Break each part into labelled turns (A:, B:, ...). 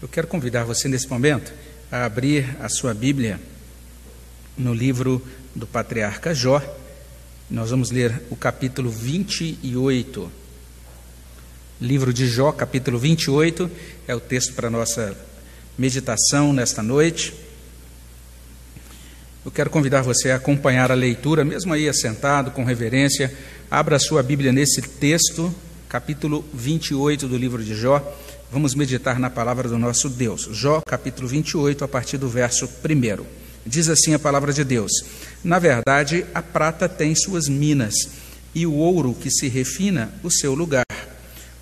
A: Eu quero convidar você nesse momento a abrir a sua Bíblia no livro do patriarca Jó. Nós vamos ler o capítulo 28. Livro de Jó, capítulo 28, é o texto para a nossa meditação nesta noite. Eu quero convidar você a acompanhar a leitura, mesmo aí assentado, com reverência. Abra a sua Bíblia nesse texto, capítulo 28 do livro de Jó. Vamos meditar na palavra do nosso Deus. Jó, capítulo 28, a partir do verso 1. Diz assim a palavra de Deus: Na verdade, a prata tem suas minas, e o ouro que se refina o seu lugar.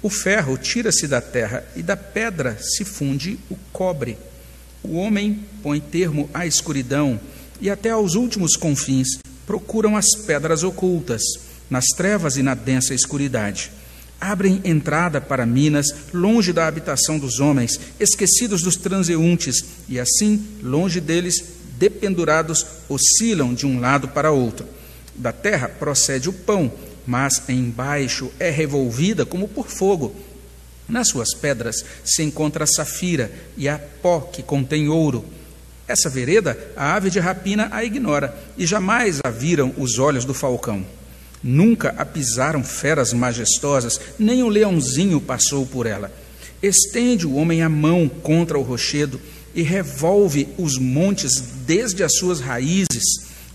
A: O ferro tira-se da terra, e da pedra se funde o cobre. O homem põe termo à escuridão, e até aos últimos confins procuram as pedras ocultas, nas trevas e na densa escuridade abrem entrada para Minas, longe da habitação dos homens, esquecidos dos transeuntes, e assim, longe deles, dependurados, oscilam de um lado para outro. Da terra procede o pão, mas embaixo é revolvida como por fogo. Nas suas pedras se encontra a safira e a pó que contém ouro. Essa vereda a ave de rapina a ignora, e jamais a viram os olhos do falcão. Nunca a pisaram feras majestosas, nem o leãozinho passou por ela. Estende o homem a mão contra o rochedo e revolve os montes desde as suas raízes.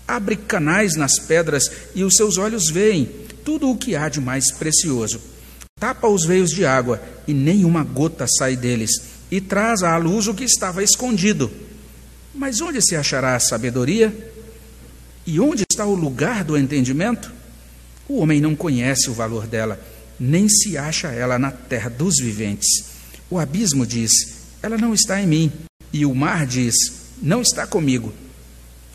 A: Abre canais nas pedras e os seus olhos veem tudo o que há de mais precioso. Tapa os veios de água e nenhuma gota sai deles, e traz à luz o que estava escondido. Mas onde se achará a sabedoria? E onde está o lugar do entendimento? O homem não conhece o valor dela, nem se acha ela na terra dos viventes. O abismo diz: Ela não está em mim. E o mar diz: Não está comigo.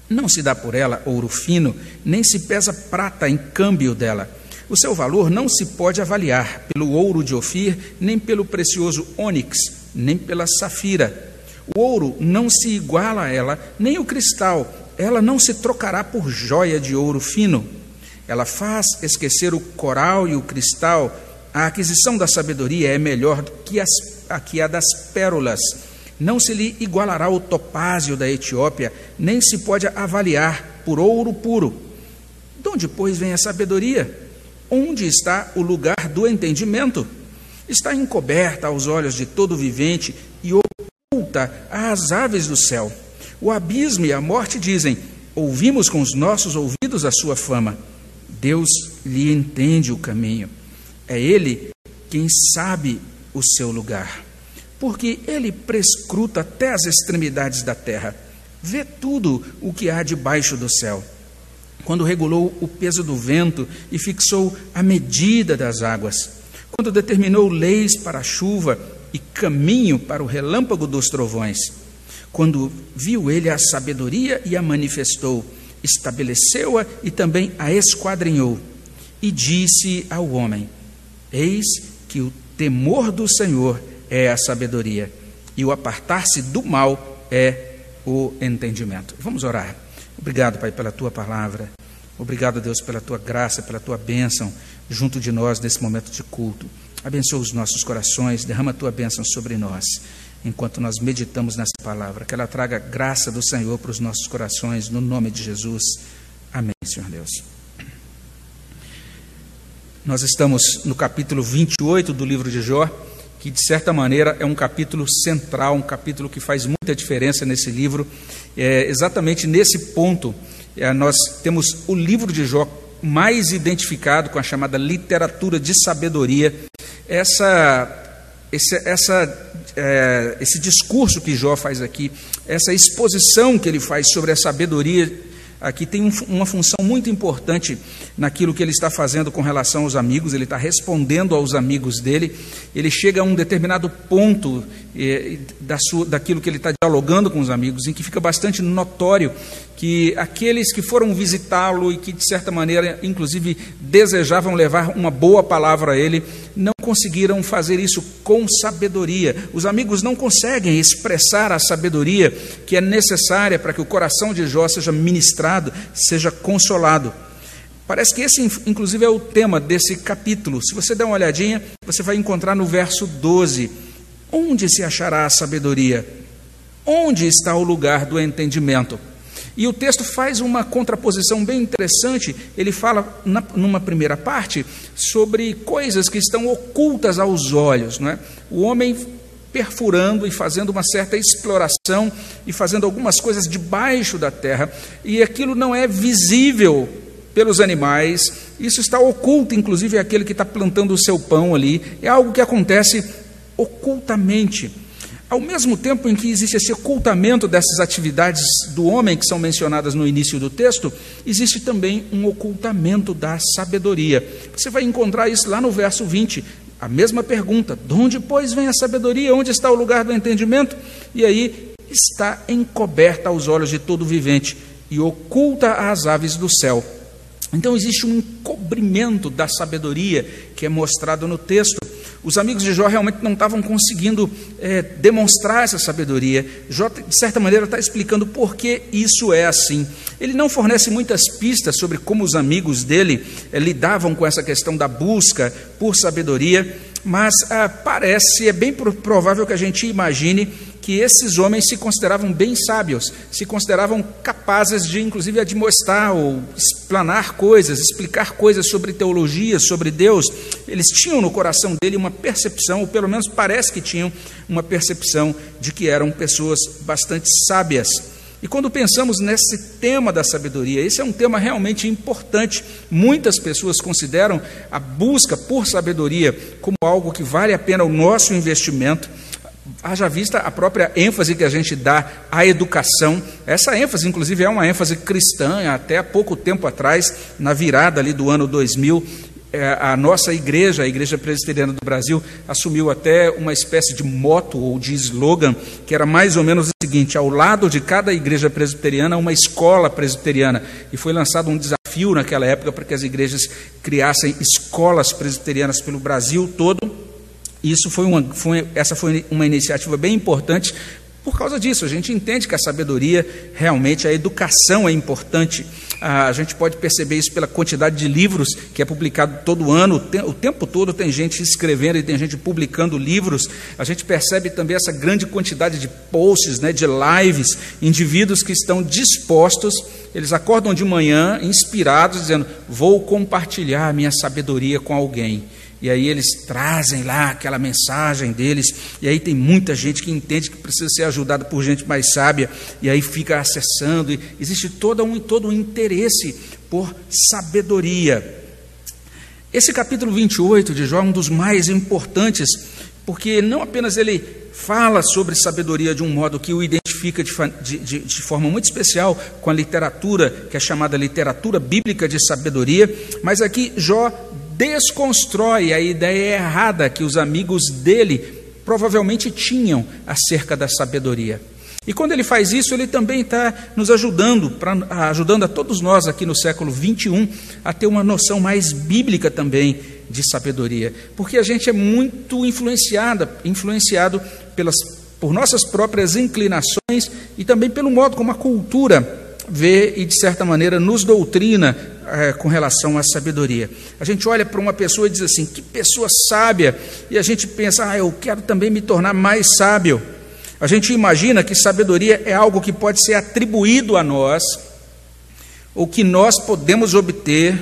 A: Não se dá por ela ouro fino, nem se pesa prata em câmbio dela. O seu valor não se pode avaliar pelo ouro de Ofir, nem pelo precioso ônix, nem pela safira. O ouro não se iguala a ela, nem o cristal. Ela não se trocará por joia de ouro fino. Ela faz esquecer o coral e o cristal. A aquisição da sabedoria é melhor que, as, a, que a das pérolas. Não se lhe igualará o topázio da Etiópia, nem se pode avaliar por ouro puro. De onde, pois, vem a sabedoria? Onde está o lugar do entendimento? Está encoberta aos olhos de todo vivente e oculta às aves do céu. O abismo e a morte dizem: Ouvimos com os nossos ouvidos a sua fama. Deus lhe entende o caminho. É Ele quem sabe o seu lugar. Porque Ele prescruta até as extremidades da terra, vê tudo o que há debaixo do céu. Quando regulou o peso do vento e fixou a medida das águas, quando determinou leis para a chuva e caminho para o relâmpago dos trovões, quando viu ele a sabedoria e a manifestou, estabeleceu-a e também a esquadrinhou. E disse ao homem: Eis que o temor do Senhor é a sabedoria, e o apartar-se do mal é o entendimento. Vamos orar. Obrigado, Pai, pela tua palavra. Obrigado, Deus, pela tua graça, pela tua bênção junto de nós nesse momento de culto. Abençoa os nossos corações, derrama a tua bênção sobre nós enquanto nós meditamos nessa palavra. Que ela traga graça do Senhor para os nossos corações, no nome de Jesus. Amém, Senhor Deus. Nós estamos no capítulo 28 do livro de Jó, que de certa maneira é um capítulo central, um capítulo que faz muita diferença nesse livro. É, exatamente nesse ponto, é, nós temos o livro de Jó mais identificado com a chamada literatura de sabedoria. Essa esse, essa, é, esse discurso que Jó faz aqui, essa exposição que ele faz sobre a sabedoria aqui tem um, uma função muito importante naquilo que ele está fazendo com relação aos amigos, ele está respondendo aos amigos dele, ele chega a um determinado ponto eh, da sua, daquilo que ele está dialogando com os amigos, em que fica bastante notório que aqueles que foram visitá-lo e que, de certa maneira, inclusive desejavam levar uma boa palavra a ele, não conseguiram fazer isso com sabedoria. Os amigos não conseguem expressar a sabedoria que é necessária para que o coração de Jó seja ministrado, seja consolado. Parece que esse, inclusive, é o tema desse capítulo. Se você der uma olhadinha, você vai encontrar no verso 12 Onde se achará a sabedoria? Onde está o lugar do entendimento? E o texto faz uma contraposição bem interessante. Ele fala, na, numa primeira parte, sobre coisas que estão ocultas aos olhos. Não é? O homem perfurando e fazendo uma certa exploração e fazendo algumas coisas debaixo da terra, e aquilo não é visível pelos animais, isso está oculto, inclusive, aquele que está plantando o seu pão ali, é algo que acontece ocultamente. Ao mesmo tempo em que existe esse ocultamento dessas atividades do homem que são mencionadas no início do texto, existe também um ocultamento da sabedoria. Você vai encontrar isso lá no verso 20, a mesma pergunta: de onde, pois, vem a sabedoria? Onde está o lugar do entendimento? E aí está encoberta aos olhos de todo vivente e oculta às aves do céu. Então existe um encobrimento da sabedoria que é mostrado no texto. Os amigos de Jó realmente não estavam conseguindo é, demonstrar essa sabedoria. Jó, de certa maneira, está explicando por que isso é assim. Ele não fornece muitas pistas sobre como os amigos dele é, lidavam com essa questão da busca por sabedoria, mas ah, parece, é bem provável que a gente imagine que esses homens se consideravam bem sábios, se consideravam capazes de, inclusive, admoestar ou explanar coisas, explicar coisas sobre teologia, sobre Deus. Eles tinham no coração dele uma percepção, ou pelo menos parece que tinham uma percepção de que eram pessoas bastante sábias. E quando pensamos nesse tema da sabedoria, esse é um tema realmente importante. Muitas pessoas consideram a busca por sabedoria como algo que vale a pena o nosso investimento haja vista a própria ênfase que a gente dá à educação. Essa ênfase, inclusive, é uma ênfase cristã. Até há pouco tempo atrás, na virada ali do ano 2000, é, a nossa igreja, a Igreja Presbiteriana do Brasil, assumiu até uma espécie de moto ou de slogan, que era mais ou menos o seguinte: ao lado de cada igreja presbiteriana, uma escola presbiteriana. E foi lançado um desafio naquela época para que as igrejas criassem escolas presbiterianas pelo Brasil todo isso foi uma, foi, essa foi uma iniciativa bem importante por causa disso. A gente entende que a sabedoria, realmente, a educação é importante. A gente pode perceber isso pela quantidade de livros que é publicado todo ano. O tempo todo tem gente escrevendo e tem gente publicando livros. A gente percebe também essa grande quantidade de posts, né, de lives, indivíduos que estão dispostos, eles acordam de manhã inspirados, dizendo: Vou compartilhar a minha sabedoria com alguém. E aí eles trazem lá aquela mensagem deles, e aí tem muita gente que entende que precisa ser ajudada por gente mais sábia, e aí fica acessando, e existe todo um, todo um interesse por sabedoria. Esse capítulo 28 de Jó é um dos mais importantes, porque não apenas ele fala sobre sabedoria de um modo que o identifica de, de, de, forma muito especial com a literatura, que é chamada literatura bíblica de sabedoria, mas aqui Jó desconstrói a ideia errada que os amigos dele provavelmente tinham acerca da sabedoria. E quando ele faz isso, ele também está nos ajudando, pra, ajudando a todos nós aqui no século 21 a ter uma noção mais bíblica também de sabedoria, porque a gente é muito influenciada, influenciado pelas, por nossas próprias inclinações e também pelo modo como a cultura vê e, de certa maneira, nos doutrina é, com relação à sabedoria. A gente olha para uma pessoa e diz assim: que pessoa sábia, e a gente pensa, ah, eu quero também me tornar mais sábio. A gente imagina que sabedoria é algo que pode ser atribuído a nós, ou que nós podemos obter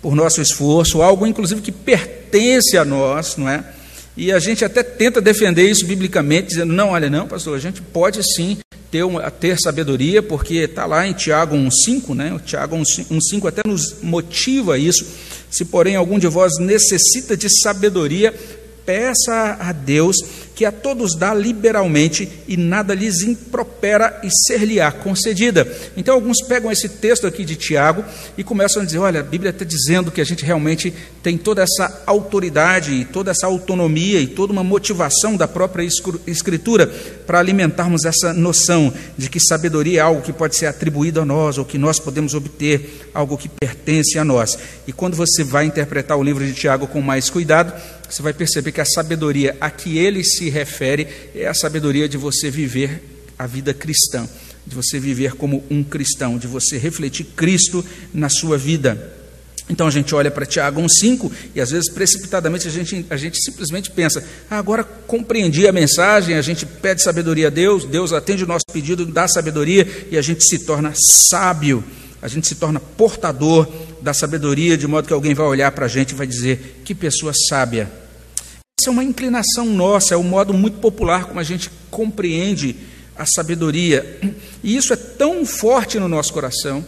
A: por nosso esforço, algo inclusive que pertence a nós, não é? E a gente até tenta defender isso biblicamente, dizendo: não, olha, não, pastor, a gente pode sim ter, uma, ter sabedoria, porque está lá em Tiago 1,5, né? O Tiago 1,5 até nos motiva isso. Se, porém, algum de vós necessita de sabedoria, peça a Deus que a todos dá liberalmente e nada lhes impropera e ser-lhe-á concedida. Então, alguns pegam esse texto aqui de Tiago e começam a dizer: olha, a Bíblia está dizendo que a gente realmente tem toda essa autoridade, e toda essa autonomia e toda uma motivação da própria Escritura para alimentarmos essa noção de que sabedoria é algo que pode ser atribuído a nós ou que nós podemos obter, algo que pertence a nós. E quando você vai interpretar o livro de Tiago com mais cuidado, você vai perceber que a sabedoria a que ele se refere é a sabedoria de você viver a vida cristã, de você viver como um cristão, de você refletir Cristo na sua vida. Então a gente olha para Tiago 1,5 e às vezes precipitadamente a gente, a gente simplesmente pensa: ah, agora compreendi a mensagem, a gente pede sabedoria a Deus, Deus atende o nosso pedido, dá sabedoria e a gente se torna sábio, a gente se torna portador da sabedoria, de modo que alguém vai olhar para a gente e vai dizer: que pessoa sábia. Essa é uma inclinação nossa, é um modo muito popular como a gente compreende a sabedoria. E isso é tão forte no nosso coração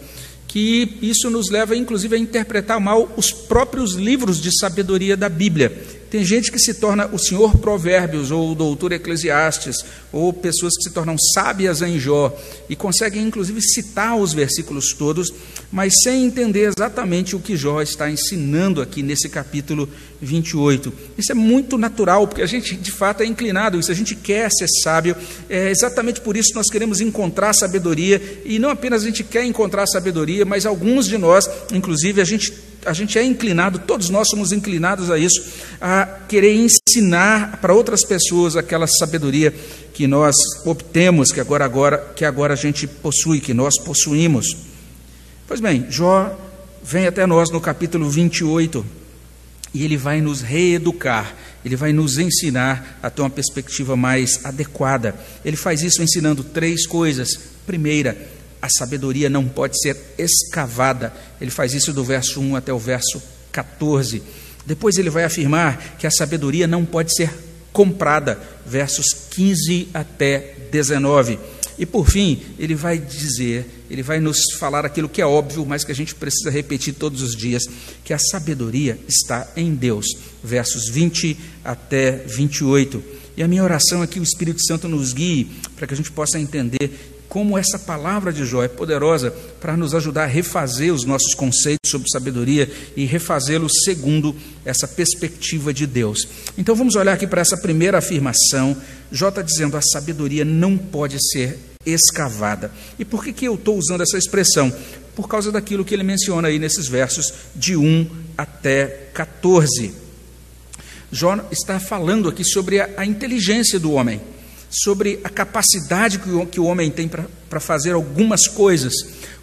A: que isso nos leva, inclusive, a interpretar mal os próprios livros de sabedoria da Bíblia. Tem gente que se torna o senhor Provérbios, ou o doutor Eclesiastes, ou pessoas que se tornam sábias em Jó, e conseguem, inclusive, citar os versículos todos, mas sem entender exatamente o que Jó está ensinando aqui nesse capítulo 28. Isso é muito natural, porque a gente, de fato, é inclinado isso, a gente quer ser sábio, é exatamente por isso que nós queremos encontrar sabedoria, e não apenas a gente quer encontrar sabedoria, mas alguns de nós, inclusive, a gente a gente é inclinado, todos nós somos inclinados a isso, a querer ensinar para outras pessoas aquela sabedoria que nós obtemos, que agora, agora, que agora a gente possui, que nós possuímos. Pois bem, Jó vem até nós no capítulo 28 e ele vai nos reeducar, ele vai nos ensinar a ter uma perspectiva mais adequada. Ele faz isso ensinando três coisas. Primeira, a sabedoria não pode ser escavada. Ele faz isso do verso 1 até o verso 14. Depois ele vai afirmar que a sabedoria não pode ser comprada, versos 15 até 19. E por fim, ele vai dizer, ele vai nos falar aquilo que é óbvio, mas que a gente precisa repetir todos os dias, que a sabedoria está em Deus, versos 20 até 28. E a minha oração é que o Espírito Santo nos guie para que a gente possa entender como essa palavra de Jó é poderosa para nos ajudar a refazer os nossos conceitos sobre sabedoria e refazê-los segundo essa perspectiva de Deus. Então vamos olhar aqui para essa primeira afirmação. Jó está dizendo: a sabedoria não pode ser escavada. E por que, que eu estou usando essa expressão? Por causa daquilo que ele menciona aí nesses versos de 1 até 14. Jó está falando aqui sobre a, a inteligência do homem sobre a capacidade que o, que o homem tem para fazer algumas coisas.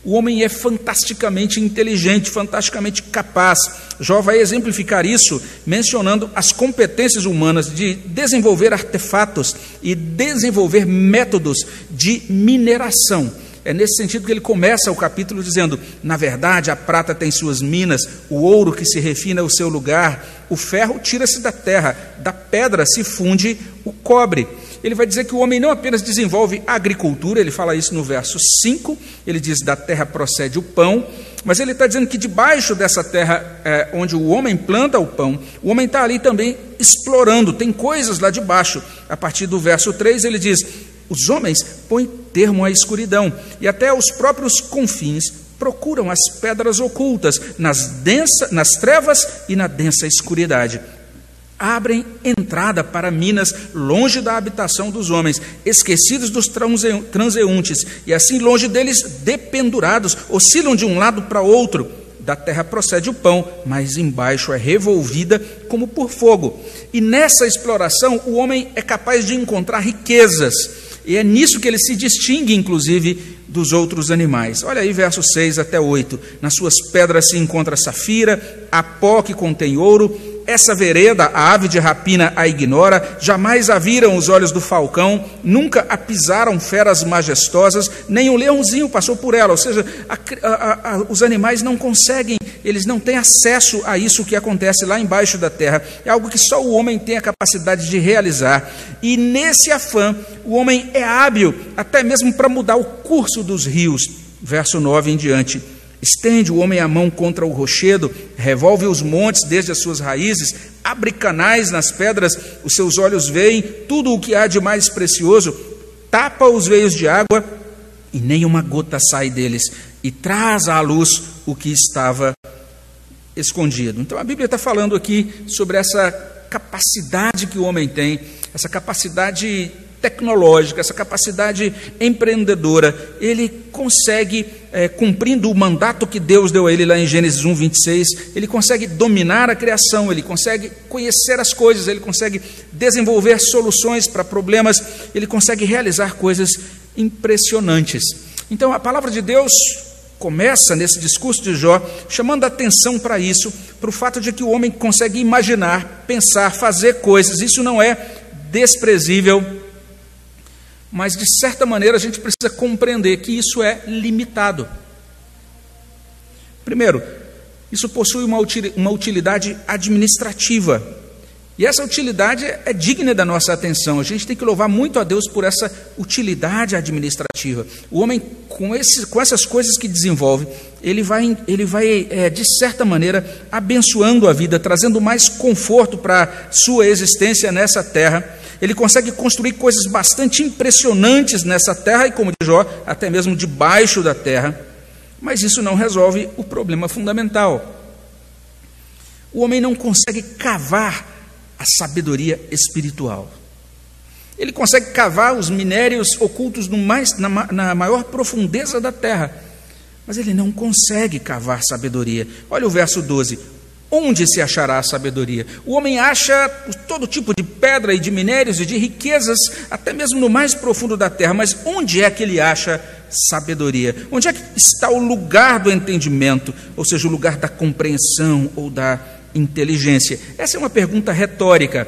A: O homem é fantasticamente inteligente, fantasticamente capaz. Jó vai exemplificar isso mencionando as competências humanas de desenvolver artefatos e desenvolver métodos de mineração. É nesse sentido que ele começa o capítulo dizendo: na verdade, a prata tem suas minas, o ouro que se refina é o seu lugar, o ferro tira-se da terra, da pedra se funde o cobre ele vai dizer que o homem não apenas desenvolve agricultura, ele fala isso no verso 5, ele diz: da terra procede o pão, mas ele está dizendo que debaixo dessa terra é, onde o homem planta o pão, o homem está ali também explorando, tem coisas lá debaixo. A partir do verso 3 ele diz: os homens põem termo à escuridão, e até os próprios confins procuram as pedras ocultas nas, densa, nas trevas e na densa escuridade abrem entrada para minas longe da habitação dos homens, esquecidos dos transeuntes, e assim longe deles dependurados, oscilam de um lado para outro. Da terra procede o pão, mas embaixo é revolvida como por fogo. E nessa exploração, o homem é capaz de encontrar riquezas, e é nisso que ele se distingue, inclusive, dos outros animais. Olha aí, versos 6 até 8. Nas suas pedras se encontra safira, a pó que contém ouro, essa vereda, a ave de rapina a ignora, jamais a viram os olhos do falcão, nunca a pisaram feras majestosas, nem um leãozinho passou por ela. Ou seja, a, a, a, os animais não conseguem, eles não têm acesso a isso que acontece lá embaixo da terra. É algo que só o homem tem a capacidade de realizar. E nesse afã, o homem é hábil até mesmo para mudar o curso dos rios. Verso 9 em diante. Estende o homem a mão contra o rochedo, revolve os montes desde as suas raízes, abre canais nas pedras, os seus olhos veem tudo o que há de mais precioso, tapa os veios de água e nem uma gota sai deles, e traz à luz o que estava escondido. Então a Bíblia está falando aqui sobre essa capacidade que o homem tem, essa capacidade tecnológica, essa capacidade empreendedora, ele consegue, é, cumprindo o mandato que Deus deu a ele lá em Gênesis 1, 26, ele consegue dominar a criação, ele consegue conhecer as coisas, ele consegue desenvolver soluções para problemas, ele consegue realizar coisas impressionantes. Então, a palavra de Deus começa nesse discurso de Jó chamando a atenção para isso, para o fato de que o homem consegue imaginar, pensar, fazer coisas. Isso não é desprezível, mas de certa maneira a gente precisa compreender que isso é limitado. Primeiro, isso possui uma utilidade administrativa. E essa utilidade é digna da nossa atenção. A gente tem que louvar muito a Deus por essa utilidade administrativa. O homem, com, com essas coisas que desenvolve, ele vai, ele vai é, de certa maneira, abençoando a vida, trazendo mais conforto para a sua existência nessa terra. Ele consegue construir coisas bastante impressionantes nessa terra e, como diz Jó, até mesmo debaixo da terra. Mas isso não resolve o problema fundamental. O homem não consegue cavar a sabedoria espiritual. Ele consegue cavar os minérios ocultos mais, na, na maior profundeza da terra, mas ele não consegue cavar sabedoria. Olha o verso 12: Onde se achará a sabedoria? O homem acha todo tipo de pedra e de minérios e de riquezas, até mesmo no mais profundo da terra, mas onde é que ele acha sabedoria? Onde é que está o lugar do entendimento, ou seja, o lugar da compreensão ou da inteligência? Essa é uma pergunta retórica.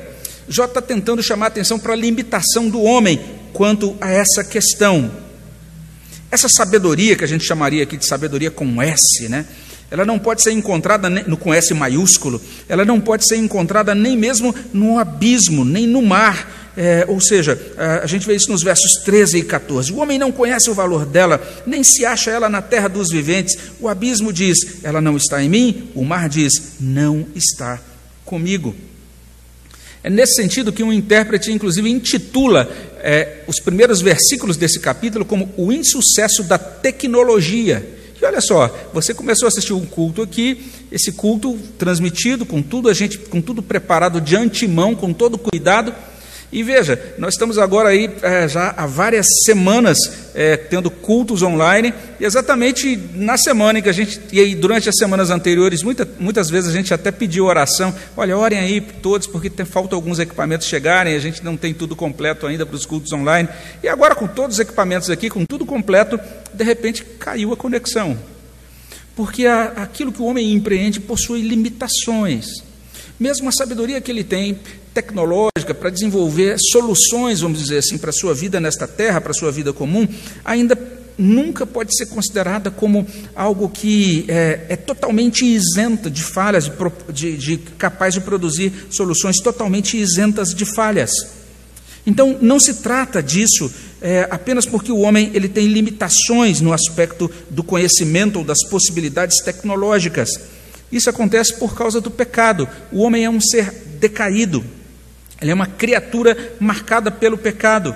A: Jó está tentando chamar a atenção para a limitação do homem quanto a essa questão. Essa sabedoria, que a gente chamaria aqui de sabedoria com S, né? Ela não pode ser encontrada no, com S maiúsculo, ela não pode ser encontrada nem mesmo no abismo, nem no mar, é, ou seja, a gente vê isso nos versos 13 e 14. O homem não conhece o valor dela, nem se acha ela na terra dos viventes. O abismo diz: Ela não está em mim. O mar diz: Não está comigo. É nesse sentido que um intérprete, inclusive, intitula é, os primeiros versículos desse capítulo como o insucesso da tecnologia. E olha só, você começou a assistir um culto aqui, esse culto transmitido com tudo a gente, com tudo preparado de antemão, com todo cuidado. E veja, nós estamos agora aí é, já há várias semanas é, tendo cultos online, e exatamente na semana em que a gente, e aí durante as semanas anteriores, muita, muitas vezes a gente até pediu oração, olha, orem aí todos, porque tem, falta alguns equipamentos chegarem, a gente não tem tudo completo ainda para os cultos online, e agora com todos os equipamentos aqui, com tudo completo, de repente caiu a conexão, porque a, aquilo que o homem empreende possui limitações, mesmo a sabedoria que ele tem tecnológica para desenvolver soluções, vamos dizer assim, para a sua vida nesta terra, para a sua vida comum, ainda nunca pode ser considerada como algo que é, é totalmente isenta de falhas, de, de, capaz de produzir soluções totalmente isentas de falhas. Então, não se trata disso é, apenas porque o homem ele tem limitações no aspecto do conhecimento ou das possibilidades tecnológicas. Isso acontece por causa do pecado. O homem é um ser decaído, ele é uma criatura marcada pelo pecado.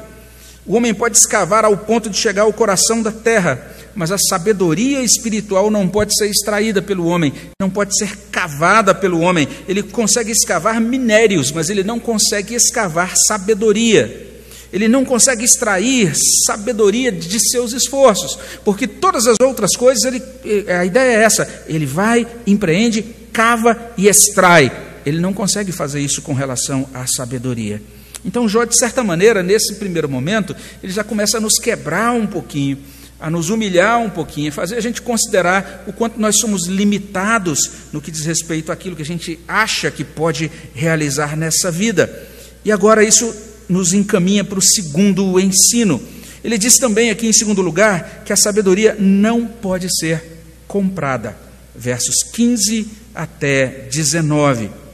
A: O homem pode escavar ao ponto de chegar ao coração da terra, mas a sabedoria espiritual não pode ser extraída pelo homem, não pode ser cavada pelo homem. Ele consegue escavar minérios, mas ele não consegue escavar sabedoria. Ele não consegue extrair sabedoria de seus esforços, porque todas as outras coisas, ele, a ideia é essa: ele vai, empreende, cava e extrai ele não consegue fazer isso com relação à sabedoria. Então, Jó, de certa maneira, nesse primeiro momento, ele já começa a nos quebrar um pouquinho, a nos humilhar um pouquinho, fazer a gente considerar o quanto nós somos limitados no que diz respeito àquilo que a gente acha que pode realizar nessa vida. E agora isso nos encaminha para o segundo ensino. Ele diz também aqui, em segundo lugar, que a sabedoria não pode ser comprada. Versos 15 até 19.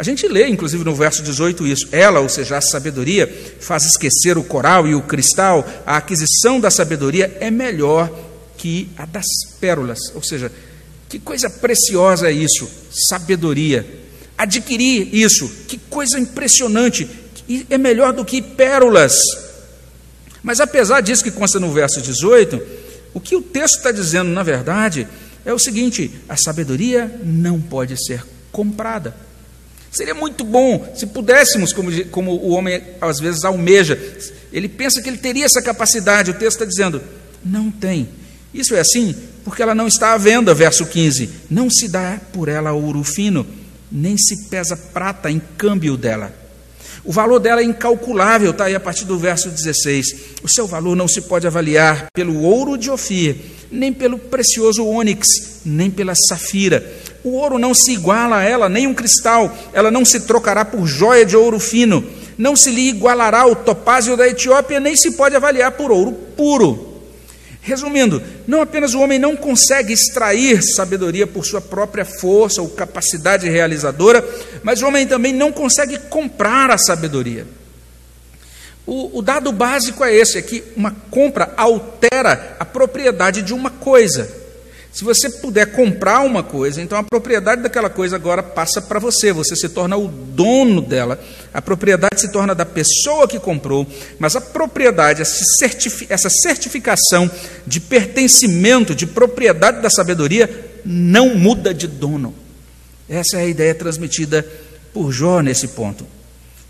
A: A gente lê, inclusive, no verso 18 isso. Ela, ou seja, a sabedoria, faz esquecer o coral e o cristal. A aquisição da sabedoria é melhor que a das pérolas. Ou seja, que coisa preciosa é isso, sabedoria. Adquirir isso, que coisa impressionante. E é melhor do que pérolas. Mas apesar disso que consta no verso 18, o que o texto está dizendo, na verdade, é o seguinte: a sabedoria não pode ser comprada. Seria muito bom se pudéssemos, como, como o homem às vezes almeja, ele pensa que ele teria essa capacidade, o texto está dizendo, não tem. Isso é assim porque ela não está à venda, verso 15. Não se dá por ela ouro fino, nem se pesa prata em câmbio dela. O valor dela é incalculável, está aí a partir do verso 16. O seu valor não se pode avaliar pelo ouro de Ofir, nem pelo precioso ônix, nem pela safira. O ouro não se iguala a ela, nem um cristal, ela não se trocará por joia de ouro fino, não se lhe igualará o topázio da Etiópia, nem se pode avaliar por ouro puro. Resumindo, não apenas o homem não consegue extrair sabedoria por sua própria força ou capacidade realizadora, mas o homem também não consegue comprar a sabedoria. O, o dado básico é esse: é que uma compra altera a propriedade de uma coisa. Se você puder comprar uma coisa, então a propriedade daquela coisa agora passa para você, você se torna o dono dela, a propriedade se torna da pessoa que comprou, mas a propriedade, essa certificação de pertencimento, de propriedade da sabedoria, não muda de dono. Essa é a ideia transmitida por Jó nesse ponto.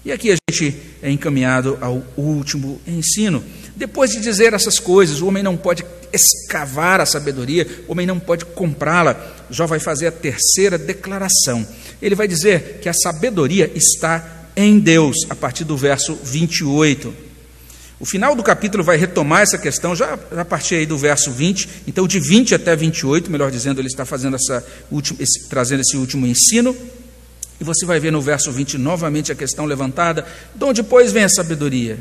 A: E aqui a gente é encaminhado ao último ensino. Depois de dizer essas coisas, o homem não pode escavar a sabedoria, o homem não pode comprá-la. Jó vai fazer a terceira declaração. Ele vai dizer que a sabedoria está em Deus, a partir do verso 28. O final do capítulo vai retomar essa questão, já a partir aí do verso 20, então de 20 até 28, melhor dizendo, ele está fazendo essa última, esse, trazendo esse último ensino. E você vai ver no verso 20 novamente a questão levantada: de onde, pois, vem a sabedoria?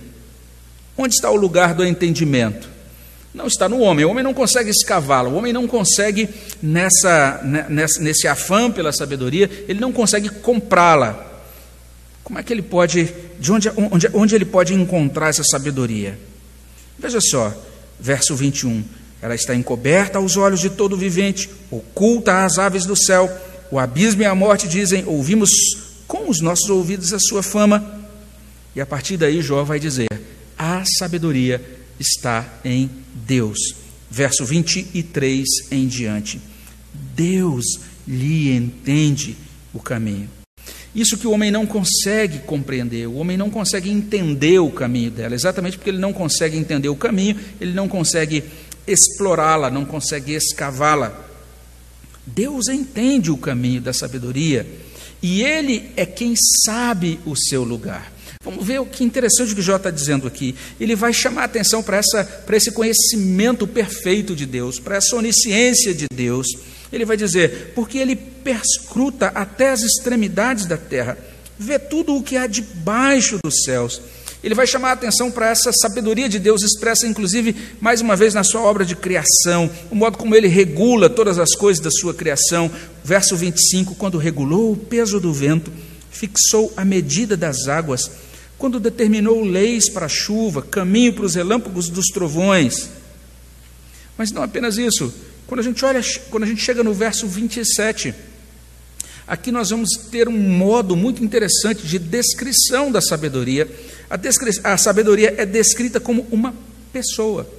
A: Onde está o lugar do entendimento? Não está no homem. O homem não consegue escavá-lo. O homem não consegue, nessa, nessa, nesse afã pela sabedoria, ele não consegue comprá-la. Como é que ele pode, de onde, onde, onde ele pode encontrar essa sabedoria? Veja só, verso 21. Ela está encoberta aos olhos de todo vivente, oculta às aves do céu. O abismo e a morte dizem: Ouvimos com os nossos ouvidos a sua fama. E a partir daí, Jó vai dizer: a sabedoria está em Deus. Verso 23 em diante. Deus lhe entende o caminho. Isso que o homem não consegue compreender, o homem não consegue entender o caminho dela, exatamente porque ele não consegue entender o caminho, ele não consegue explorá-la, não consegue escavá-la. Deus entende o caminho da sabedoria e ele é quem sabe o seu lugar. Vamos ver o que interessante que Jó está dizendo aqui. Ele vai chamar a atenção para, essa, para esse conhecimento perfeito de Deus, para essa onisciência de Deus. Ele vai dizer, porque ele perscruta até as extremidades da terra, vê tudo o que há debaixo dos céus. Ele vai chamar a atenção para essa sabedoria de Deus, expressa inclusive mais uma vez na sua obra de criação, o modo como ele regula todas as coisas da sua criação. Verso 25: quando regulou o peso do vento, fixou a medida das águas quando determinou leis para a chuva, caminho para os relâmpagos dos trovões. Mas não apenas isso. Quando a gente olha, quando a gente chega no verso 27, aqui nós vamos ter um modo muito interessante de descrição da sabedoria. A, descri a sabedoria é descrita como uma pessoa.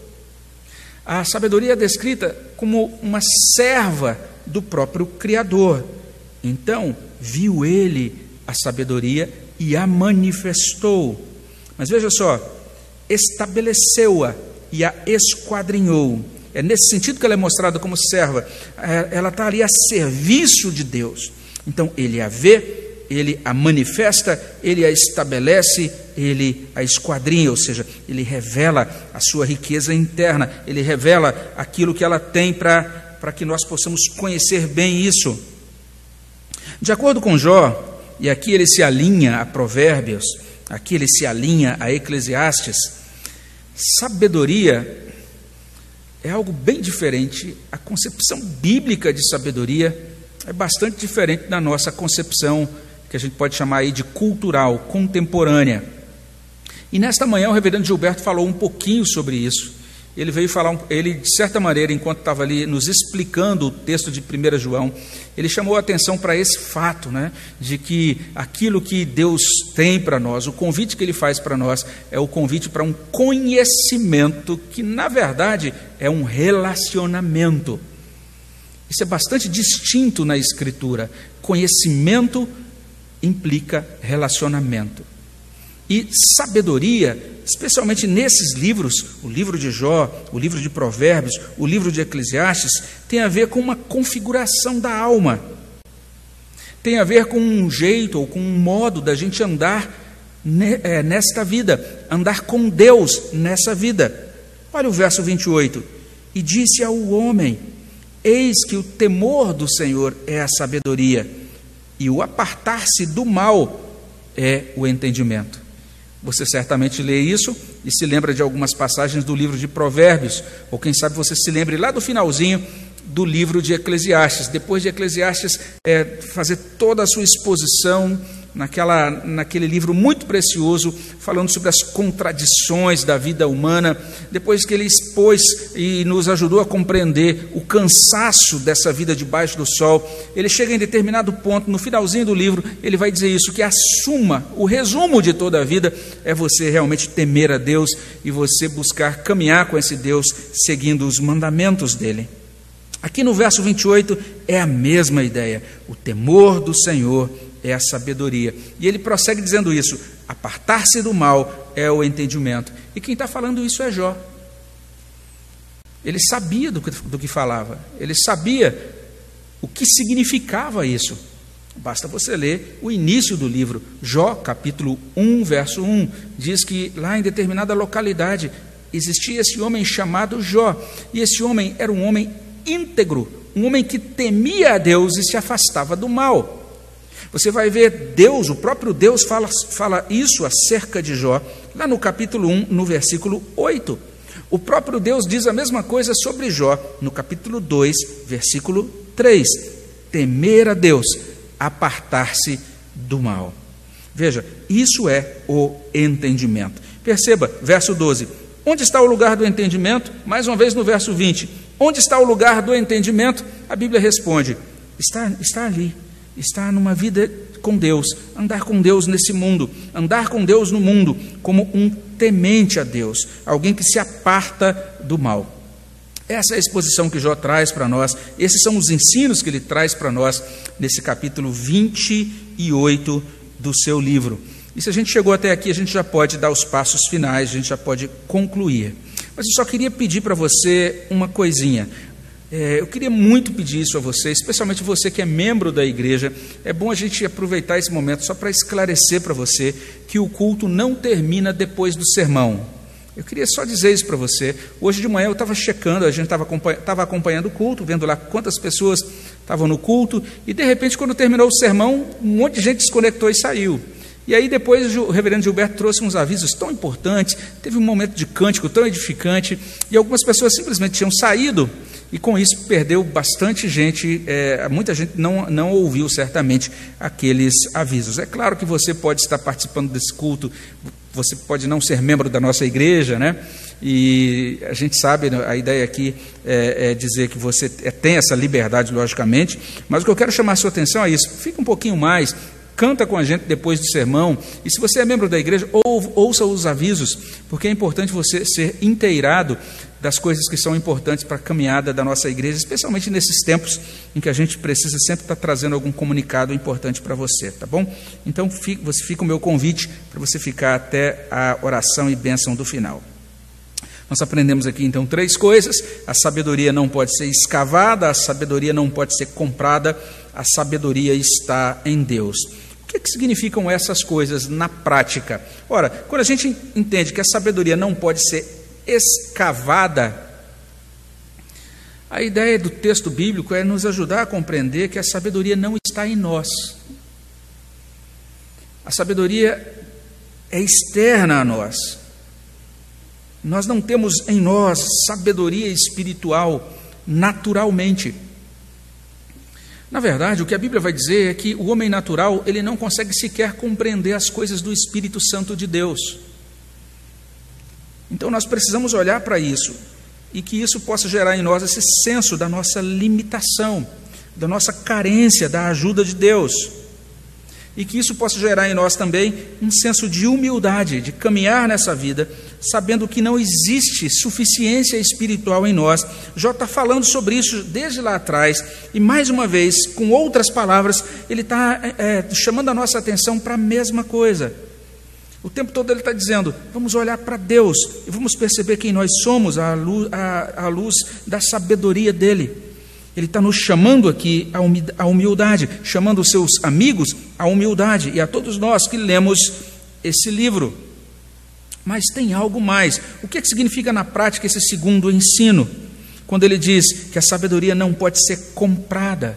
A: A sabedoria é descrita como uma serva do próprio Criador. Então, viu ele a sabedoria e a manifestou. Mas veja só, estabeleceu-a e a esquadrinhou. É nesse sentido que ela é mostrada como serva. É, ela está ali a serviço de Deus. Então, ele a vê, ele a manifesta, ele a estabelece, ele a esquadrinha, ou seja, ele revela a sua riqueza interna, ele revela aquilo que ela tem para que nós possamos conhecer bem isso. De acordo com Jó, e aqui ele se alinha a Provérbios, aqui ele se alinha a Eclesiastes. Sabedoria é algo bem diferente. A concepção bíblica de sabedoria é bastante diferente da nossa concepção, que a gente pode chamar aí de cultural, contemporânea. E nesta manhã o reverendo Gilberto falou um pouquinho sobre isso ele veio falar, ele de certa maneira, enquanto estava ali nos explicando o texto de 1 João, ele chamou a atenção para esse fato, né, de que aquilo que Deus tem para nós, o convite que ele faz para nós, é o convite para um conhecimento que, na verdade, é um relacionamento. Isso é bastante distinto na Escritura. Conhecimento implica relacionamento. E sabedoria especialmente nesses livros, o livro de Jó, o livro de Provérbios, o livro de Eclesiastes, tem a ver com uma configuração da alma. Tem a ver com um jeito ou com um modo da gente andar é, nesta vida, andar com Deus nessa vida. Olha o verso 28. E disse ao homem: Eis que o temor do Senhor é a sabedoria, e o apartar-se do mal é o entendimento. Você certamente lê isso e se lembra de algumas passagens do livro de Provérbios, ou quem sabe você se lembre lá do finalzinho do livro de Eclesiastes. Depois de Eclesiastes é, fazer toda a sua exposição naquela, naquele livro muito precioso, falando sobre as contradições da vida humana, depois que ele expôs e nos ajudou a compreender o cansaço dessa vida debaixo do sol, ele chega em determinado ponto, no finalzinho do livro, ele vai dizer isso: que a suma, o resumo de toda a vida é você realmente temer a Deus e você buscar caminhar com esse Deus seguindo os mandamentos dele. Aqui no verso 28 é a mesma ideia. O temor do Senhor é a sabedoria. E ele prossegue dizendo isso: apartar-se do mal é o entendimento. E quem está falando isso é Jó. Ele sabia do que, do que falava, ele sabia o que significava isso. Basta você ler o início do livro, Jó, capítulo 1, verso 1. Diz que lá em determinada localidade existia esse homem chamado Jó, e esse homem era um homem íntegro, um homem que temia a Deus e se afastava do mal. Você vai ver Deus, o próprio Deus fala, fala isso acerca de Jó, lá no capítulo 1, no versículo 8. O próprio Deus diz a mesma coisa sobre Jó, no capítulo 2, versículo 3. Temer a Deus, apartar-se do mal. Veja, isso é o entendimento. Perceba, verso 12. Onde está o lugar do entendimento? Mais uma vez no verso 20. Onde está o lugar do entendimento? A Bíblia responde: está, está ali está numa vida com Deus, andar com Deus nesse mundo, andar com Deus no mundo como um temente a Deus, alguém que se aparta do mal. Essa é a exposição que Jó traz para nós, esses são os ensinos que ele traz para nós nesse capítulo 28 do seu livro. E se a gente chegou até aqui, a gente já pode dar os passos finais, a gente já pode concluir. Mas eu só queria pedir para você uma coisinha. É, eu queria muito pedir isso a você, especialmente você que é membro da igreja. É bom a gente aproveitar esse momento só para esclarecer para você que o culto não termina depois do sermão. Eu queria só dizer isso para você. Hoje de manhã eu estava checando, a gente estava acompanhando, acompanhando o culto, vendo lá quantas pessoas estavam no culto, e de repente, quando terminou o sermão, um monte de gente desconectou e saiu. E aí depois o reverendo Gilberto trouxe uns avisos tão importantes, teve um momento de cântico tão edificante, e algumas pessoas simplesmente tinham saído e com isso perdeu bastante gente, é, muita gente não, não ouviu certamente aqueles avisos. É claro que você pode estar participando desse culto, você pode não ser membro da nossa igreja, né? E a gente sabe, né, a ideia aqui é, é dizer que você é, tem essa liberdade, logicamente, mas o que eu quero chamar a sua atenção é isso: fica um pouquinho mais, canta com a gente depois do sermão. E se você é membro da igreja, ou, ouça os avisos, porque é importante você ser inteirado das coisas que são importantes para a caminhada da nossa igreja, especialmente nesses tempos em que a gente precisa sempre estar trazendo algum comunicado importante para você, tá bom? Então, fica, você fica o meu convite para você ficar até a oração e bênção do final. Nós aprendemos aqui então três coisas: a sabedoria não pode ser escavada, a sabedoria não pode ser comprada, a sabedoria está em Deus. O que, é que significam essas coisas na prática? Ora, quando a gente entende que a sabedoria não pode ser escavada, a ideia do texto bíblico é nos ajudar a compreender que a sabedoria não está em nós. A sabedoria é externa a nós. Nós não temos em nós sabedoria espiritual naturalmente. Na verdade, o que a Bíblia vai dizer é que o homem natural, ele não consegue sequer compreender as coisas do Espírito Santo de Deus. Então nós precisamos olhar para isso e que isso possa gerar em nós esse senso da nossa limitação, da nossa carência da ajuda de Deus. E que isso possa gerar em nós também um senso de humildade, de caminhar nessa vida, sabendo que não existe suficiência espiritual em nós. Jó está falando sobre isso desde lá atrás, e mais uma vez, com outras palavras, ele está é, chamando a nossa atenção para a mesma coisa o tempo todo ele está dizendo: vamos olhar para Deus e vamos perceber quem nós somos à luz, à, à luz da sabedoria dele. Ele está nos chamando aqui à humildade, chamando os seus amigos à humildade e a todos nós que lemos esse livro. Mas tem algo mais. O que, é que significa na prática esse segundo ensino? Quando ele diz que a sabedoria não pode ser comprada.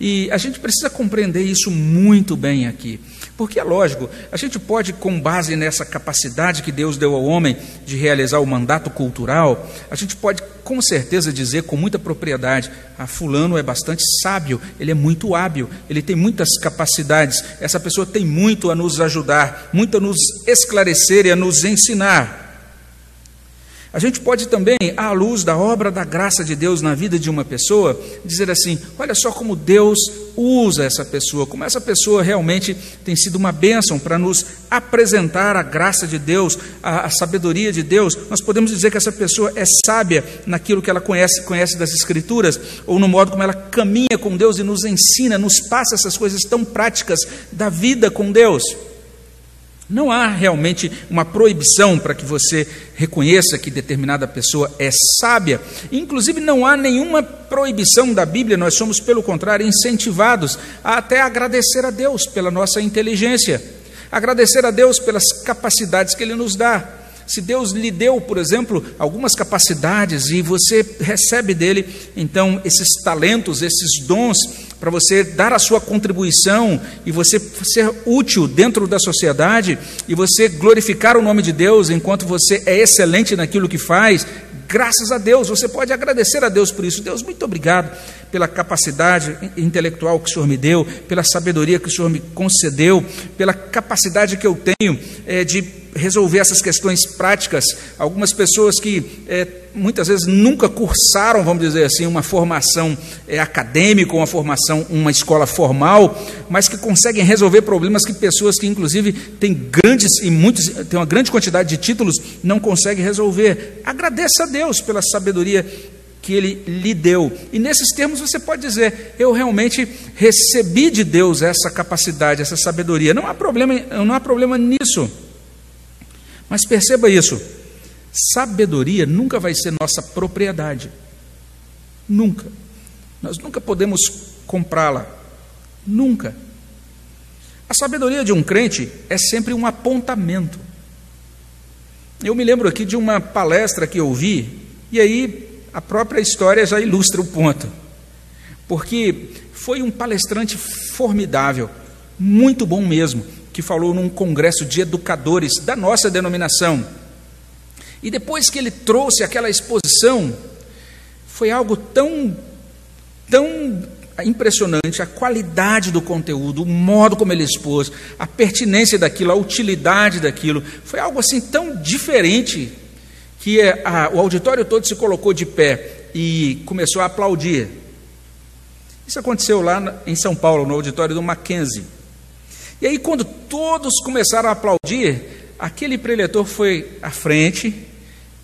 A: E a gente precisa compreender isso muito bem aqui. Porque é lógico, a gente pode, com base nessa capacidade que Deus deu ao homem de realizar o mandato cultural, a gente pode com certeza dizer com muita propriedade: a ah, Fulano é bastante sábio, ele é muito hábil, ele tem muitas capacidades, essa pessoa tem muito a nos ajudar, muito a nos esclarecer e a nos ensinar. A gente pode também, à luz da obra da graça de Deus na vida de uma pessoa, dizer assim: olha só como Deus usa essa pessoa, como essa pessoa realmente tem sido uma bênção para nos apresentar a graça de Deus, a, a, sabedoria de Deus. Nós podemos dizer que essa pessoa é sábia naquilo que ela conhece, conhece das Escrituras, ou no modo como ela caminha com Deus e nos ensina, nos passa essas coisas tão práticas da vida com Deus. Não há realmente uma proibição para que você reconheça que determinada pessoa é sábia. Inclusive, não há nenhuma proibição da Bíblia, nós somos, pelo contrário, incentivados a até agradecer a Deus pela nossa inteligência, agradecer a Deus pelas capacidades que Ele nos dá. Se Deus lhe deu, por exemplo, algumas capacidades e você recebe dele, então, esses talentos, esses dons, para você dar a sua contribuição e você ser útil dentro da sociedade e você glorificar o nome de Deus enquanto você é excelente naquilo que faz, graças a Deus, você pode agradecer a Deus por isso. Deus, muito obrigado pela capacidade intelectual que o Senhor me deu, pela sabedoria que o Senhor me concedeu, pela capacidade que eu tenho é, de resolver essas questões práticas. Algumas pessoas que é, muitas vezes nunca cursaram, vamos dizer assim, uma formação é, acadêmica, uma formação, uma escola formal, mas que conseguem resolver problemas que pessoas que, inclusive, têm grandes e muitos, têm uma grande quantidade de títulos, não conseguem resolver. Agradeça a Deus pela sabedoria que ele lhe deu. E nesses termos você pode dizer: eu realmente recebi de Deus essa capacidade, essa sabedoria. Não há problema, não há problema nisso. Mas perceba isso: sabedoria nunca vai ser nossa propriedade. Nunca. Nós nunca podemos comprá-la. Nunca. A sabedoria de um crente é sempre um apontamento. Eu me lembro aqui de uma palestra que eu e aí a própria história já ilustra o ponto. Porque foi um palestrante formidável, muito bom mesmo, que falou num congresso de educadores da nossa denominação. E depois que ele trouxe aquela exposição, foi algo tão, tão impressionante a qualidade do conteúdo, o modo como ele expôs, a pertinência daquilo, a utilidade daquilo. Foi algo assim tão diferente que é, a, o auditório todo se colocou de pé e começou a aplaudir. Isso aconteceu lá em São Paulo, no auditório do Mackenzie. E aí, quando todos começaram a aplaudir, aquele preletor foi à frente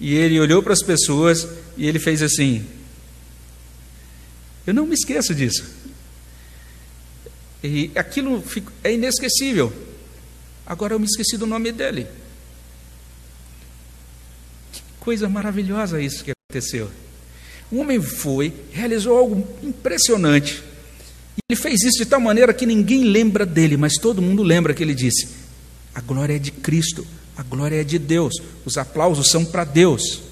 A: e ele olhou para as pessoas e ele fez assim. Eu não me esqueço disso. E aquilo é inesquecível. Agora eu me esqueci do nome dele coisa maravilhosa isso que aconteceu. Um homem foi, realizou algo impressionante. E ele fez isso de tal maneira que ninguém lembra dele, mas todo mundo lembra que ele disse: A glória é de Cristo, a glória é de Deus, os aplausos são para Deus.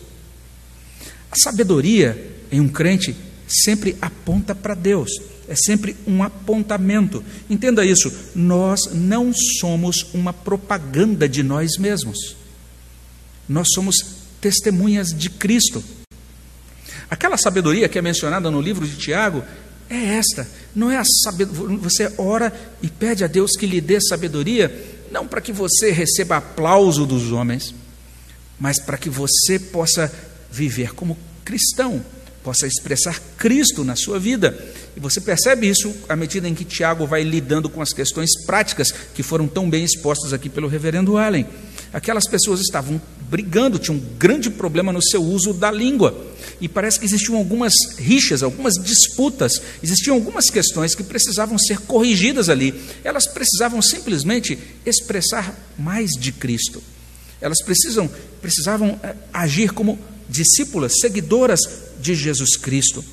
A: A sabedoria em um crente sempre aponta para Deus, é sempre um apontamento. Entenda isso, nós não somos uma propaganda de nós mesmos. Nós somos testemunhas de Cristo. Aquela sabedoria que é mencionada no livro de Tiago é esta, não é a sabedoria, você ora e pede a Deus que lhe dê sabedoria, não para que você receba aplauso dos homens, mas para que você possa viver como cristão, possa expressar Cristo na sua vida. E você percebe isso à medida em que Tiago vai lidando com as questões práticas que foram tão bem expostas aqui pelo reverendo Allen. Aquelas pessoas estavam brigando, tinham um grande problema no seu uso da língua. E parece que existiam algumas rixas, algumas disputas, existiam algumas questões que precisavam ser corrigidas ali. Elas precisavam simplesmente expressar mais de Cristo. Elas precisam, precisavam eh, agir como discípulas, seguidoras de Jesus Cristo.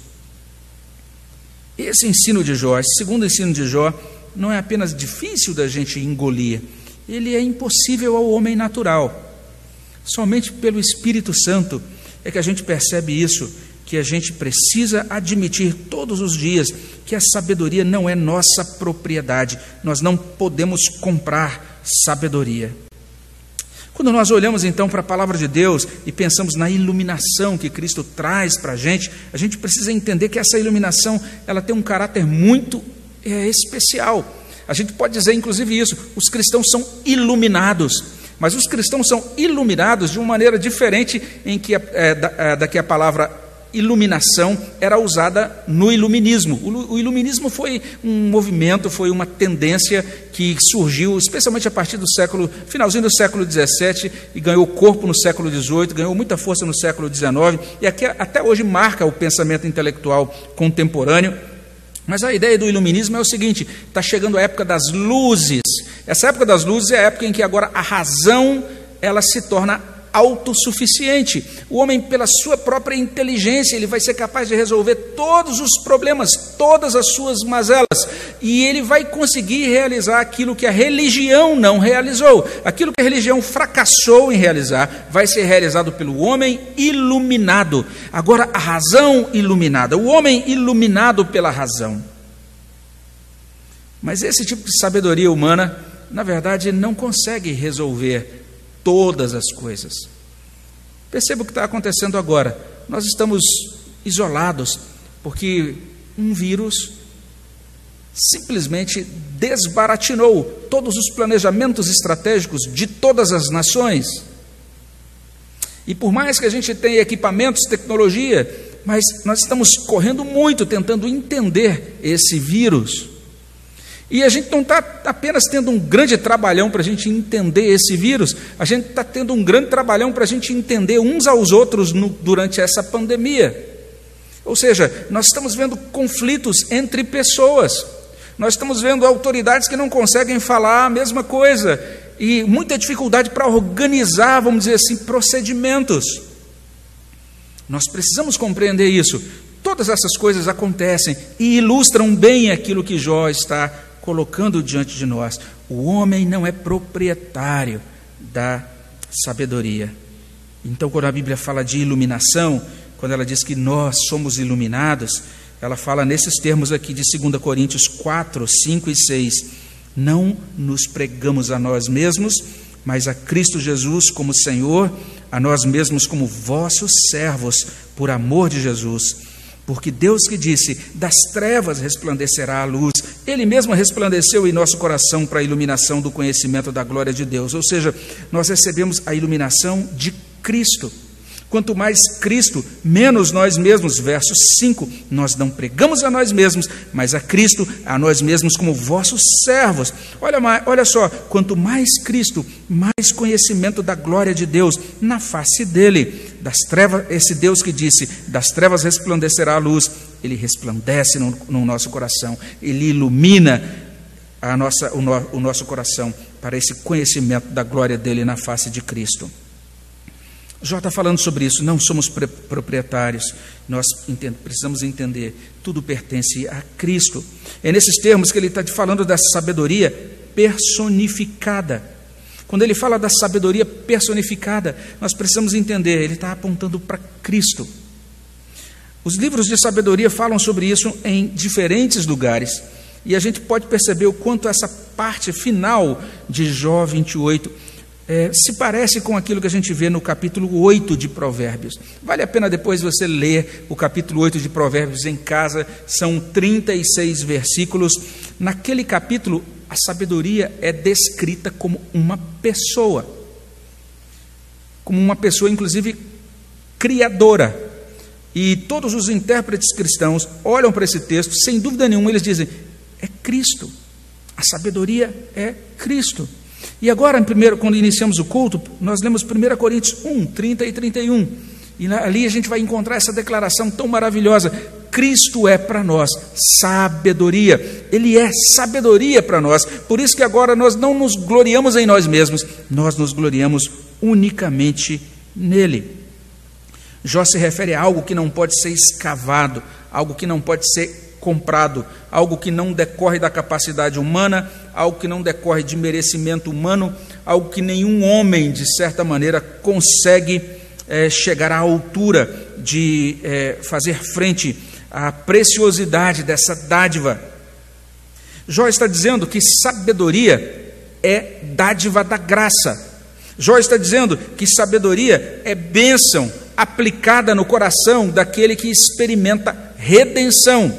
A: Esse ensino de Jó, esse segundo ensino de Jó, não é apenas difícil da gente engolir, ele é impossível ao homem natural. Somente pelo Espírito Santo é que a gente percebe isso, que a gente precisa admitir todos os dias que a sabedoria não é nossa propriedade. Nós não podemos comprar sabedoria. Quando nós olhamos então para a palavra de Deus e pensamos na iluminação que Cristo traz para a gente, a gente precisa entender que essa iluminação ela tem um caráter muito é, especial. A gente pode dizer inclusive isso: os cristãos são iluminados. Mas os cristãos são iluminados de uma maneira diferente em que é, da, é, da que a palavra iluminação era usada no iluminismo. O iluminismo foi um movimento, foi uma tendência que surgiu, especialmente a partir do século, finalzinho do século XVII, e ganhou corpo no século XVIII, ganhou muita força no século XIX, e aqui, até hoje marca o pensamento intelectual contemporâneo. Mas a ideia do iluminismo é o seguinte: está chegando a época das luzes. Essa época das luzes é a época em que agora a razão ela se torna autossuficiente. O homem, pela sua própria inteligência, ele vai ser capaz de resolver todos os problemas, todas as suas mazelas, e ele vai conseguir realizar aquilo que a religião não realizou. Aquilo que a religião fracassou em realizar, vai ser realizado pelo homem iluminado. Agora, a razão iluminada, o homem iluminado pela razão. Mas esse tipo de sabedoria humana, na verdade, não consegue resolver todas as coisas. Perceba o que está acontecendo agora. Nós estamos isolados porque um vírus simplesmente desbaratinou todos os planejamentos estratégicos de todas as nações. E por mais que a gente tenha equipamentos, tecnologia, mas nós estamos correndo muito tentando entender esse vírus. E a gente não está apenas tendo um grande trabalhão para a gente entender esse vírus, a gente está tendo um grande trabalhão para a gente entender uns aos outros no, durante essa pandemia. Ou seja, nós estamos vendo conflitos entre pessoas, nós estamos vendo autoridades que não conseguem falar a mesma coisa, e muita dificuldade para organizar, vamos dizer assim, procedimentos. Nós precisamos compreender isso. Todas essas coisas acontecem e ilustram bem aquilo que Jó está colocando diante de nós: o homem não é proprietário da sabedoria. Então, quando a Bíblia fala de iluminação, quando ela diz que nós somos iluminados, ela fala nesses termos aqui de 2 Coríntios 4, 5 e 6. Não nos pregamos a nós mesmos, mas a Cristo Jesus como Senhor, a nós mesmos como vossos servos, por amor de Jesus porque Deus que disse: das trevas resplandecerá a luz, Ele mesmo resplandeceu em nosso coração para a iluminação do conhecimento da glória de Deus. Ou seja, nós recebemos a iluminação de Cristo. Quanto mais Cristo, menos nós mesmos. Verso 5: Nós não pregamos a nós mesmos, mas a Cristo, a nós mesmos como vossos servos. Olha, olha só: quanto mais Cristo, mais conhecimento da glória de Deus na face dele. Das trevas, esse Deus que disse: Das trevas resplandecerá a luz, ele resplandece no, no nosso coração, ele ilumina a nossa, o, no, o nosso coração para esse conhecimento da glória dele na face de Cristo. Jó está falando sobre isso, não somos proprietários, nós precisamos entender, tudo pertence a Cristo. É nesses termos que ele está falando da sabedoria personificada. Quando ele fala da sabedoria personificada, nós precisamos entender, ele está apontando para Cristo. Os livros de sabedoria falam sobre isso em diferentes lugares, e a gente pode perceber o quanto essa parte final de Jó 28 é, se parece com aquilo que a gente vê no capítulo 8 de Provérbios. Vale a pena depois você ler o capítulo 8 de Provérbios em casa, são 36 versículos. Naquele capítulo, a sabedoria é descrita como uma pessoa, como uma pessoa, inclusive, criadora. E todos os intérpretes cristãos olham para esse texto, sem dúvida nenhuma, eles dizem: é Cristo. A sabedoria é Cristo. E agora, em primeiro, quando iniciamos o culto, nós lemos 1 Coríntios 1, 30 e 31. E ali a gente vai encontrar essa declaração tão maravilhosa: Cristo é para nós sabedoria, Ele é sabedoria para nós. Por isso que agora nós não nos gloriamos em nós mesmos, nós nos gloriamos unicamente nele. Jó se refere a algo que não pode ser escavado, algo que não pode ser comprado, algo que não decorre da capacidade humana, algo que não decorre de merecimento humano, algo que nenhum homem, de certa maneira, consegue é, chegar à altura de é, fazer frente à preciosidade dessa dádiva. Jó está dizendo que sabedoria é dádiva da graça. Jó está dizendo que sabedoria é bênção aplicada no coração daquele que experimenta redenção.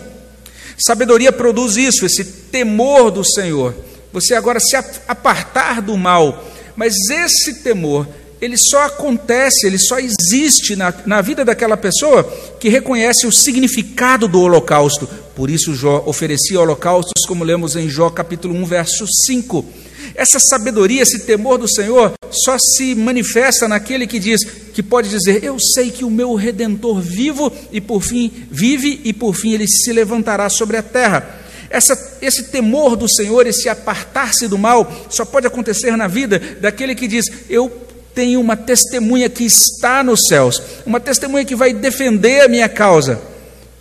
A: Sabedoria produz isso, esse temor do Senhor. Você agora se apartar do mal, mas esse temor, ele só acontece, ele só existe na, na vida daquela pessoa que reconhece o significado do holocausto. Por isso, Jó oferecia holocaustos, como lemos em Jó capítulo 1, verso 5. Essa sabedoria, esse temor do Senhor, só se manifesta naquele que diz, que pode dizer: Eu sei que o meu redentor vivo e por fim vive e por fim ele se levantará sobre a terra. Essa, esse temor do Senhor, esse apartar-se do mal, só pode acontecer na vida daquele que diz: Eu tenho uma testemunha que está nos céus, uma testemunha que vai defender a minha causa.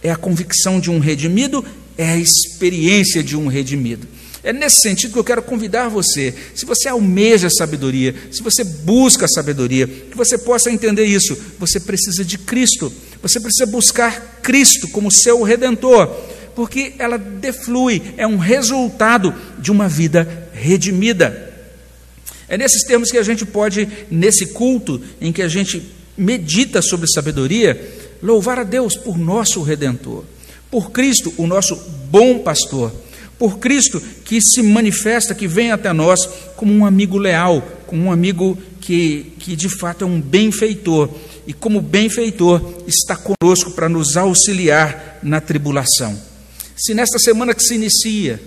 A: É a convicção de um redimido, é a experiência de um redimido. É nesse sentido que eu quero convidar você, se você almeja sabedoria, se você busca sabedoria, que você possa entender isso. Você precisa de Cristo, você precisa buscar Cristo como seu redentor, porque ela deflui, é um resultado de uma vida redimida. É nesses termos que a gente pode, nesse culto em que a gente medita sobre sabedoria, louvar a Deus por nosso redentor, por Cristo, o nosso bom pastor por Cristo que se manifesta, que vem até nós como um amigo leal, como um amigo que, que de fato é um benfeitor, e como benfeitor está conosco para nos auxiliar na tribulação. Se nesta semana que se inicia,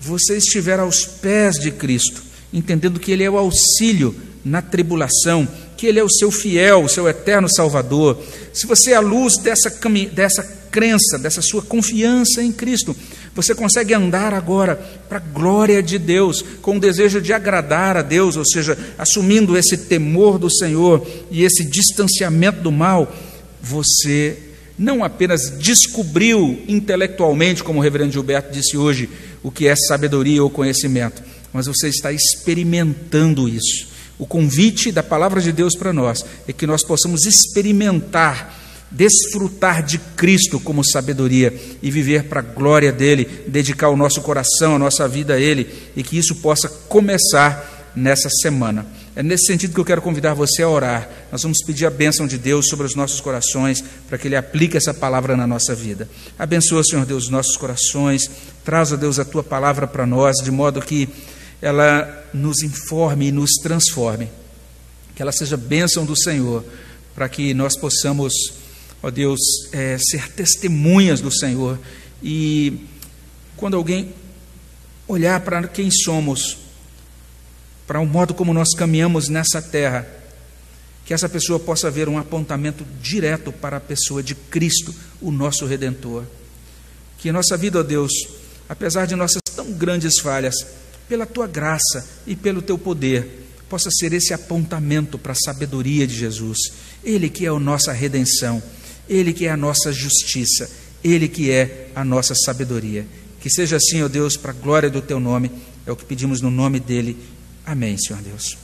A: você estiver aos pés de Cristo, entendendo que Ele é o auxílio na tribulação, que Ele é o seu fiel, o seu eterno Salvador, se você, à luz dessa, dessa crença, dessa sua confiança em Cristo, você consegue andar agora para a glória de Deus, com o desejo de agradar a Deus, ou seja, assumindo esse temor do Senhor e esse distanciamento do mal, você não apenas descobriu intelectualmente, como o reverendo Gilberto disse hoje, o que é sabedoria ou conhecimento, mas você está experimentando isso. O convite da palavra de Deus para nós é que nós possamos experimentar desfrutar de Cristo como sabedoria e viver para a glória dele, dedicar o nosso coração, a nossa vida a ele e que isso possa começar nessa semana. É nesse sentido que eu quero convidar você a orar. Nós vamos pedir a bênção de Deus sobre os nossos corações, para que Ele aplique essa palavra na nossa vida. Abençoa, Senhor Deus, os nossos corações. Traz, ó Deus, a tua palavra para nós, de modo que ela nos informe e nos transforme. Que ela seja bênção do Senhor, para que nós possamos ó Deus, é, ser testemunhas do Senhor. E quando alguém olhar para quem somos, para o modo como nós caminhamos nessa terra, que essa pessoa possa ver um apontamento direto para a pessoa de Cristo, o nosso Redentor. Que nossa vida, ó Deus, apesar de nossas tão grandes falhas, pela tua graça e pelo teu poder, possa ser esse apontamento para a sabedoria de Jesus, Ele que é a nossa redenção. Ele que é a nossa justiça, Ele que é a nossa sabedoria. Que seja assim, ó Deus, para a glória do Teu nome, é o que pedimos no nome dEle. Amém, Senhor Deus.